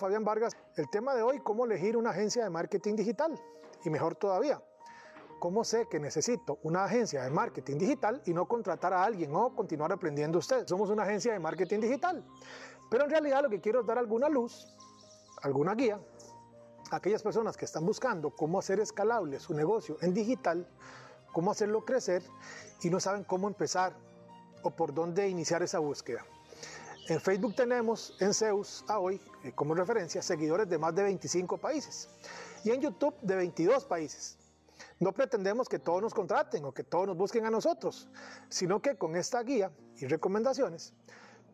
Fabián Vargas. El tema de hoy, cómo elegir una agencia de marketing digital. Y mejor todavía, cómo sé que necesito una agencia de marketing digital y no contratar a alguien o continuar aprendiendo usted. Somos una agencia de marketing digital. Pero en realidad lo que quiero es dar alguna luz, alguna guía a aquellas personas que están buscando cómo hacer escalable su negocio en digital, cómo hacerlo crecer y no saben cómo empezar o por dónde iniciar esa búsqueda. En Facebook tenemos en Zeus a hoy, eh, como referencia, seguidores de más de 25 países y en YouTube de 22 países. No pretendemos que todos nos contraten o que todos nos busquen a nosotros, sino que con esta guía y recomendaciones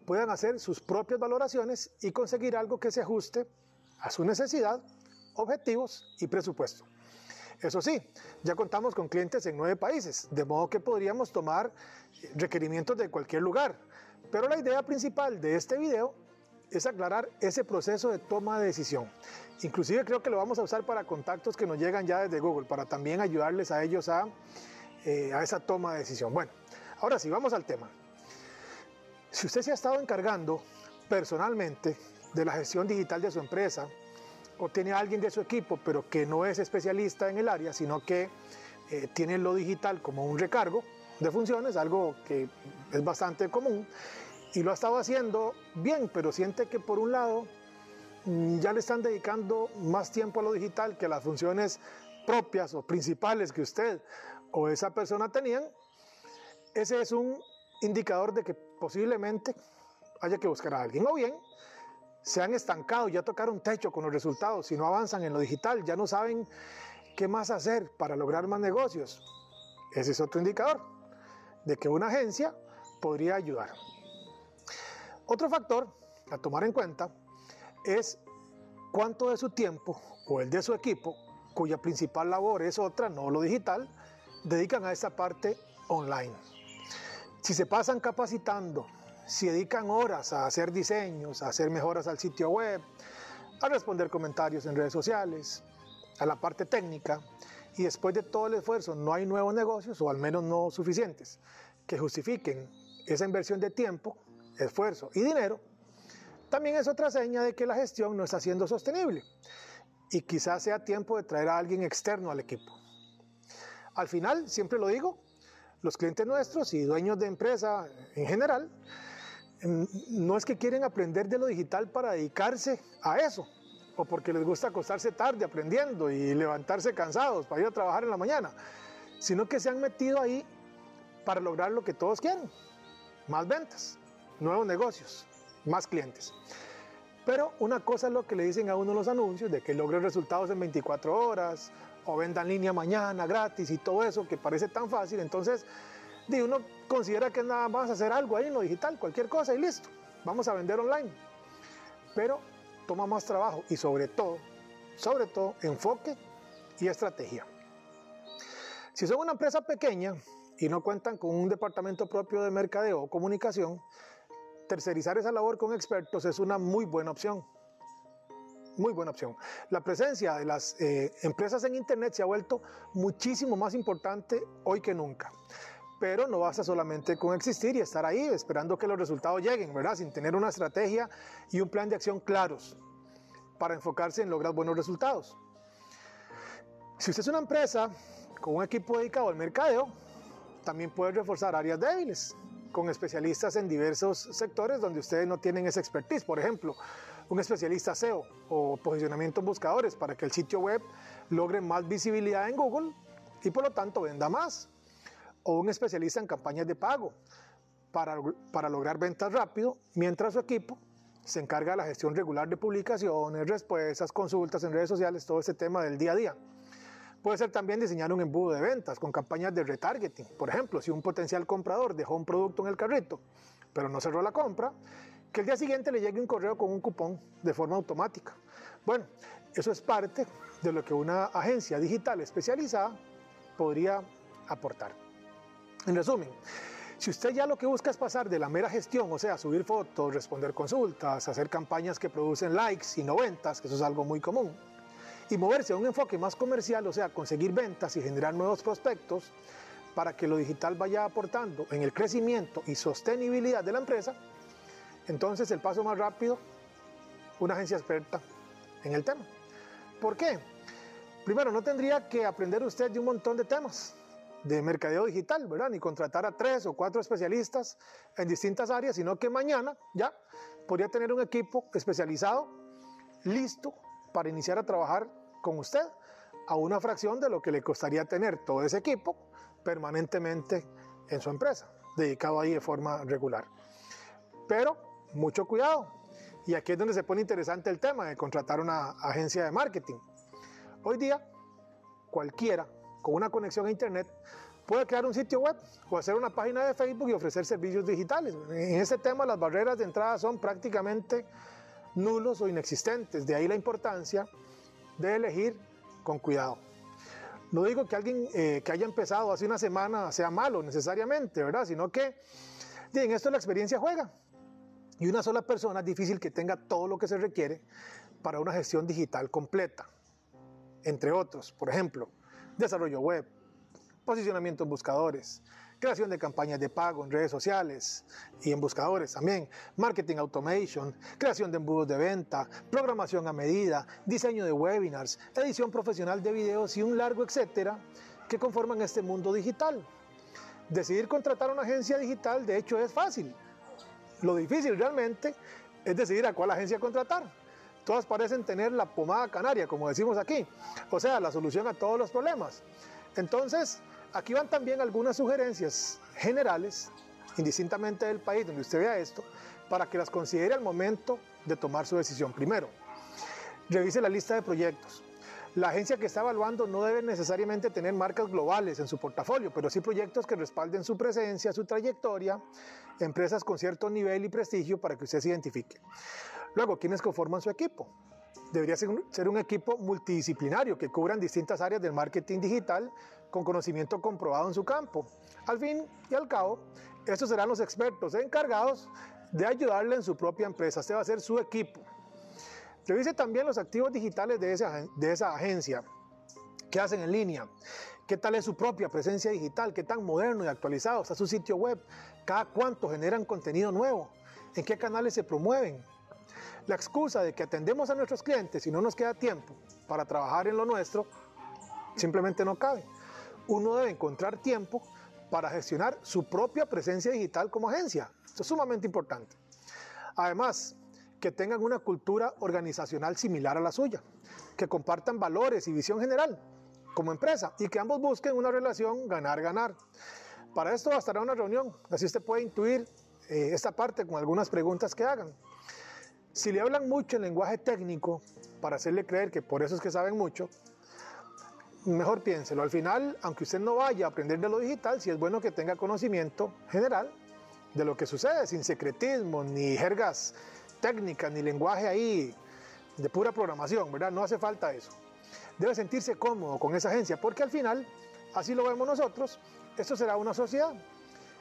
puedan hacer sus propias valoraciones y conseguir algo que se ajuste a su necesidad, objetivos y presupuesto. Eso sí, ya contamos con clientes en nueve países, de modo que podríamos tomar requerimientos de cualquier lugar, pero la idea principal de este video es aclarar ese proceso de toma de decisión. Inclusive creo que lo vamos a usar para contactos que nos llegan ya desde Google, para también ayudarles a ellos a, eh, a esa toma de decisión. Bueno, ahora sí, vamos al tema. Si usted se ha estado encargando personalmente de la gestión digital de su empresa, o tiene a alguien de su equipo, pero que no es especialista en el área, sino que eh, tiene lo digital como un recargo, de funciones, algo que es bastante común, y lo ha estado haciendo bien, pero siente que por un lado mm, ya le están dedicando más tiempo a lo digital que a las funciones propias o principales que usted o esa persona tenían, ese es un indicador de que posiblemente haya que buscar a alguien. O bien, se han estancado, ya tocaron techo con los resultados, si no avanzan en lo digital, ya no saben qué más hacer para lograr más negocios. Ese es otro indicador de que una agencia podría ayudar. Otro factor a tomar en cuenta es cuánto de su tiempo o el de su equipo, cuya principal labor es otra, no lo digital, dedican a esa parte online. Si se pasan capacitando, si dedican horas a hacer diseños, a hacer mejoras al sitio web, a responder comentarios en redes sociales, a la parte técnica, y después de todo el esfuerzo no hay nuevos negocios, o al menos no suficientes, que justifiquen esa inversión de tiempo, esfuerzo y dinero, también es otra seña de que la gestión no está siendo sostenible y quizás sea tiempo de traer a alguien externo al equipo. Al final, siempre lo digo, los clientes nuestros y dueños de empresa en general, mm, no es que quieren aprender de lo digital para dedicarse a eso, o porque les gusta acostarse tarde aprendiendo y levantarse cansados para ir a trabajar en la mañana, sino que se han metido ahí para lograr lo que todos quieren, más ventas, nuevos negocios, más clientes. Pero una cosa es lo que le dicen a uno los anuncios, de que logre resultados en 24 horas, o venda en línea mañana gratis y todo eso, que parece tan fácil. Entonces, uno considera que nada más hacer algo ahí en lo digital, cualquier cosa y listo, vamos a vender online. Pero toma más trabajo y sobre todo, sobre todo, enfoque y estrategia. Si son una empresa pequeña y no cuentan con un departamento propio de mercadeo o comunicación, tercerizar esa labor con expertos es una muy buena opción. Muy buena opción. La presencia de las eh, empresas en Internet se ha vuelto muchísimo más importante hoy que nunca. Pero no basta solamente con existir y estar ahí esperando que los resultados lleguen, ¿verdad? Sin tener una estrategia y un plan de acción claros para enfocarse en lograr buenos resultados. Si usted es una empresa con un equipo dedicado al mercadeo, también puede reforzar áreas débiles con especialistas en diversos sectores donde ustedes no tienen esa expertise. Por ejemplo, un especialista SEO o posicionamiento en buscadores para que el sitio web logre más visibilidad en Google y por lo tanto venda más. O un especialista en campañas de pago para, lograr ventas rápido mientras su equipo se encarga de la gestión regular de publicaciones, respuestas, consultas en redes sociales, todo ese tema del día a día. Puede ser también diseñar un embudo de ventas con campañas de retargeting. Por ejemplo, si un potencial comprador dejó un producto en el carrito, pero no cerró la compra, que el día siguiente le llegue un correo con un cupón de forma automática. Bueno, eso es parte de lo que una agencia digital especializada podría aportar. En resumen, si usted ya lo que busca es pasar de la mera gestión, o sea, subir fotos, responder consultas, hacer campañas que producen likes y no ventas, que eso es algo muy común, y moverse a un enfoque más comercial, o sea, conseguir ventas y generar nuevos prospectos para que lo digital vaya aportando en el crecimiento y sostenibilidad de la empresa, entonces el paso más rápido, una agencia experta en el tema. ¿Por qué? Primero, no tendría que aprender usted de un montón de temas de mercadeo digital, ¿verdad? Ni contratar a tres o cuatro especialistas en distintas áreas, sino que mañana ya podría tener un equipo especializado listo para iniciar a trabajar con usted a una fracción de lo que le costaría tener todo ese equipo permanentemente en su empresa, dedicado ahí de forma regular. Pero mucho cuidado, y aquí es donde se pone interesante el tema de contratar una agencia de marketing. Hoy día, cualquiera con una conexión a Internet puede crear un sitio web o hacer una página de Facebook y ofrecer servicios digitales. En ese tema las barreras de entrada son prácticamente nulos o inexistentes. De ahí la importancia de elegir con cuidado. No digo que alguien eh, que haya empezado hace una semana sea malo necesariamente, ¿verdad? Sino que en esto la experiencia juega. Y una sola persona es difícil que tenga todo lo que se requiere para una gestión digital completa. Entre otros, por ejemplo, desarrollo web, posicionamiento en buscadores, creación de campañas de pago en redes sociales y en buscadores también, marketing automation, creación de embudos de venta, programación a medida, diseño de webinars, edición profesional de videos y un largo etcétera que conforman este mundo digital. Decidir contratar una agencia digital de hecho es fácil lo difícil realmente es decidir a cuál agencia contratar. Todas parecen tener la pomada canaria, como decimos aquí, o sea, la solución a todos los problemas. Entonces, aquí van también algunas sugerencias generales, indistintamente del país donde usted vea esto, para que las considere al momento de tomar su decisión. Primero, revise la lista de proyectos. La agencia que está evaluando no debe necesariamente tener marcas globales en su portafolio, pero sí proyectos que respalden su presencia, su trayectoria, empresas con cierto nivel y prestigio para que usted se identifique. Luego, ¿quiénes conforman su equipo? Debería ser un, equipo multidisciplinario que cubran distintas áreas del marketing digital con conocimiento comprobado en su campo. Al fin y al cabo, estos serán los expertos encargados de ayudarle en su propia empresa. Este va a ser su equipo. Revise también los activos digitales de esa, de esa agencia. ¿Qué hacen en línea? ¿Qué tal es su propia presencia digital? ¿Qué tan moderno y actualizado está su sitio web? ¿Cada cuánto generan contenido nuevo? ¿En qué canales se promueven? La excusa de que atendemos a nuestros clientes y no nos queda tiempo para trabajar en lo nuestro simplemente no cabe. Uno debe encontrar tiempo para gestionar su propia presencia digital como agencia. Esto es sumamente importante. Además, que tengan una cultura organizacional similar a la suya, que compartan valores y visión general como empresa y que ambos busquen una relación ganar-ganar. Para esto bastará una reunión, así usted puede intuir eh, esta parte con algunas preguntas que hagan. Si le hablan mucho en lenguaje técnico para hacerle creer que por eso es que saben mucho, mejor piénselo. Al final, aunque usted no vaya a aprender de lo digital, sí es bueno que tenga conocimiento general de lo que sucede, sin secretismo ni jergas técnica ni lenguaje ahí de pura programación, ¿verdad? No hace falta eso. Debe sentirse cómodo con esa agencia, porque al final, así lo vemos nosotros, esto será una sociedad.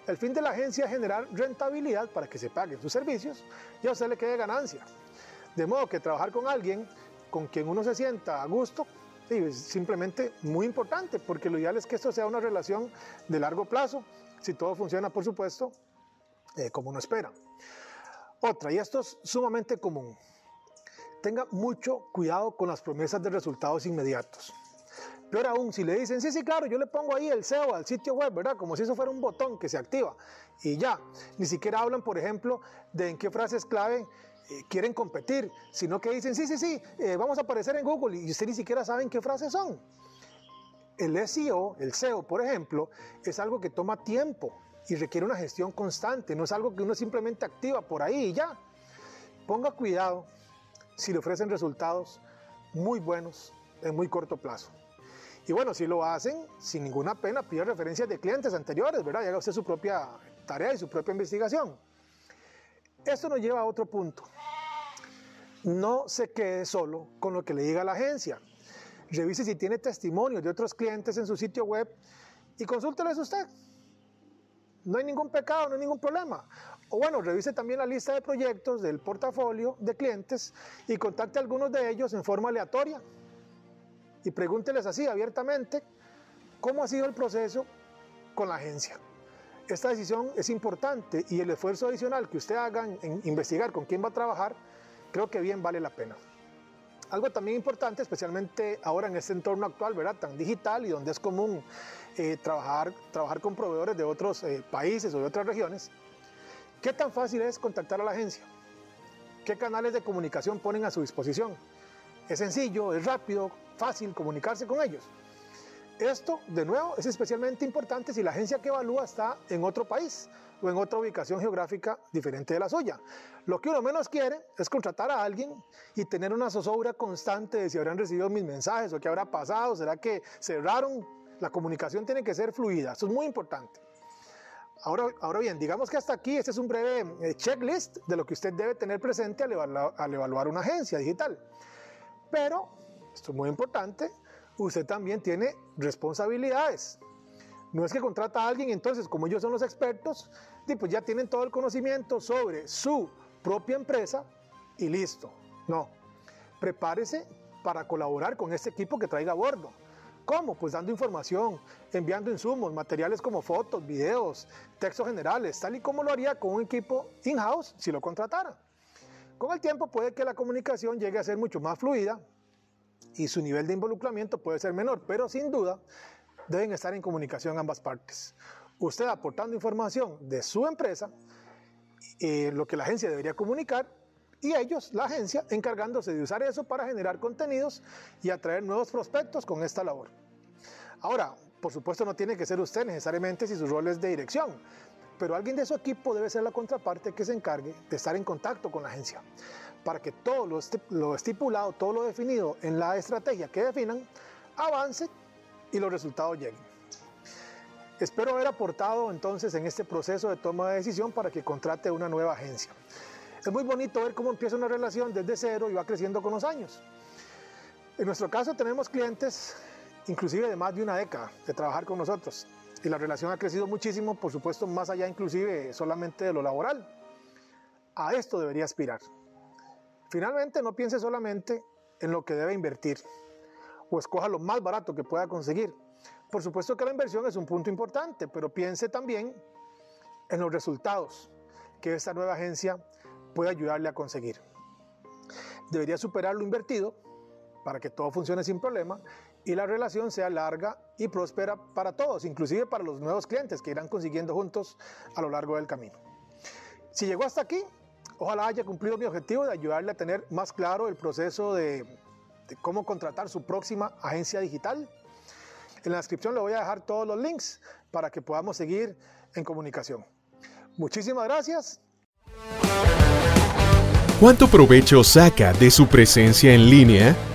El fin de la agencia es generar rentabilidad para que se paguen sus servicios y a usted le quede ganancia. De modo que trabajar con alguien con quien uno se sienta a gusto es simplemente muy importante, porque lo ideal es que esto sea una relación de largo plazo, si todo funciona, por supuesto, eh, como uno espera. Otra, y esto es sumamente común, tenga mucho cuidado con las promesas de resultados inmediatos. Peor aún, si le dicen, sí, sí, claro, yo le pongo ahí el SEO al sitio web, ¿verdad? Como si eso fuera un botón que se activa y ya. Ni siquiera hablan, por ejemplo, de en qué frases clave eh, quieren competir, sino que dicen, sí, sí, sí, eh, vamos a aparecer en Google y usted ni siquiera saben qué frases son. El SEO, el SEO, por ejemplo, es algo que toma tiempo y requiere una gestión constante, no es algo que uno simplemente activa por ahí y ya. Ponga cuidado si le ofrecen resultados muy buenos en muy corto plazo. Y bueno, si lo hacen, sin ninguna pena, pide referencias de clientes anteriores, ¿verdad? Y haga usted su propia tarea y su propia investigación. Esto nos lleva a otro punto. No se quede solo con lo que le diga la agencia. Revise si tiene testimonios de otros clientes en su sitio web y consúlteles usted. No hay ningún pecado, no hay ningún problema. O bueno, revise también la lista de proyectos del portafolio de clientes y contacte a algunos de ellos en forma aleatoria. Y pregúnteles así abiertamente cómo ha sido el proceso con la agencia. Esta decisión es importante y el esfuerzo adicional que usted haga en investigar con quién va a trabajar, creo que bien vale la pena. Algo también importante, especialmente ahora en este entorno actual, ¿verdad? Tan digital y donde es común eh, trabajar, trabajar con proveedores de otros eh, países o de otras regiones, ¿qué tan fácil es contactar a la agencia? ¿Qué canales de comunicación ponen a su disposición? Es sencillo, es rápido, fácil comunicarse con ellos. Esto, de nuevo, es especialmente importante si la agencia que evalúa está en otro país o en otra ubicación geográfica diferente de la suya. Lo que uno menos quiere es contratar a alguien y tener una zozobra constante de si habrán recibido mis mensajes o qué habrá pasado, será que cerraron. La comunicación tiene que ser fluida, eso es muy importante. Ahora, ahora bien, digamos que hasta aquí este es un breve eh, checklist de lo que usted debe tener presente al al evaluar una agencia digital. Pero, esto es muy importante, usted también tiene responsabilidades. No es que contrata a alguien, entonces, como ellos son los expertos, pues ya tienen todo el conocimiento sobre su propia empresa y listo. No. Prepárese para colaborar con este equipo que traiga a bordo. ¿Cómo? Pues dando información, enviando insumos, materiales como fotos, videos, textos generales, tal y como lo haría con un equipo in-house si lo contratara. Con el tiempo puede que la comunicación llegue a ser mucho más fluida, y su nivel de involucramiento puede ser menor, pero sin duda deben estar en comunicación ambas partes. Usted aportando información de su empresa, eh, lo que la agencia debería comunicar, y ellos, la agencia, encargándose de usar eso para generar contenidos y atraer nuevos prospectos con esta labor. Ahora, por supuesto no tiene que ser usted necesariamente si su rol es de dirección, pero alguien de su equipo debe ser la contraparte que se encargue de estar en contacto con la agencia para que todo lo estipulado, todo lo definido en la estrategia que definan, avance y los resultados lleguen. Espero haber aportado entonces en este proceso de toma de decisión para que contrate una nueva agencia. Es muy bonito ver cómo empieza una relación desde cero y va creciendo con los años. En nuestro caso tenemos clientes inclusive de más de una década de trabajar con nosotros y la relación ha crecido muchísimo, por supuesto, más allá inclusive solamente de lo laboral. A esto debería aspirar. Finalmente, no piense solamente en lo que debe invertir o escoja lo más barato que pueda conseguir. Por supuesto que la inversión es un punto importante, pero piense también en los resultados que esta nueva agencia puede ayudarle a conseguir. Debería superar lo invertido para que todo funcione sin problema y la relación sea larga y próspera para todos, inclusive para los nuevos clientes que irán consiguiendo juntos a lo largo del camino. Si llegó hasta aquí, Ojalá haya cumplido mi objetivo de ayudarle a tener más claro el proceso de, cómo contratar su próxima agencia digital. En la descripción le voy a dejar todos los links para que podamos seguir en comunicación. Muchísimas gracias. ¿Cuánto provecho saca de su presencia en línea?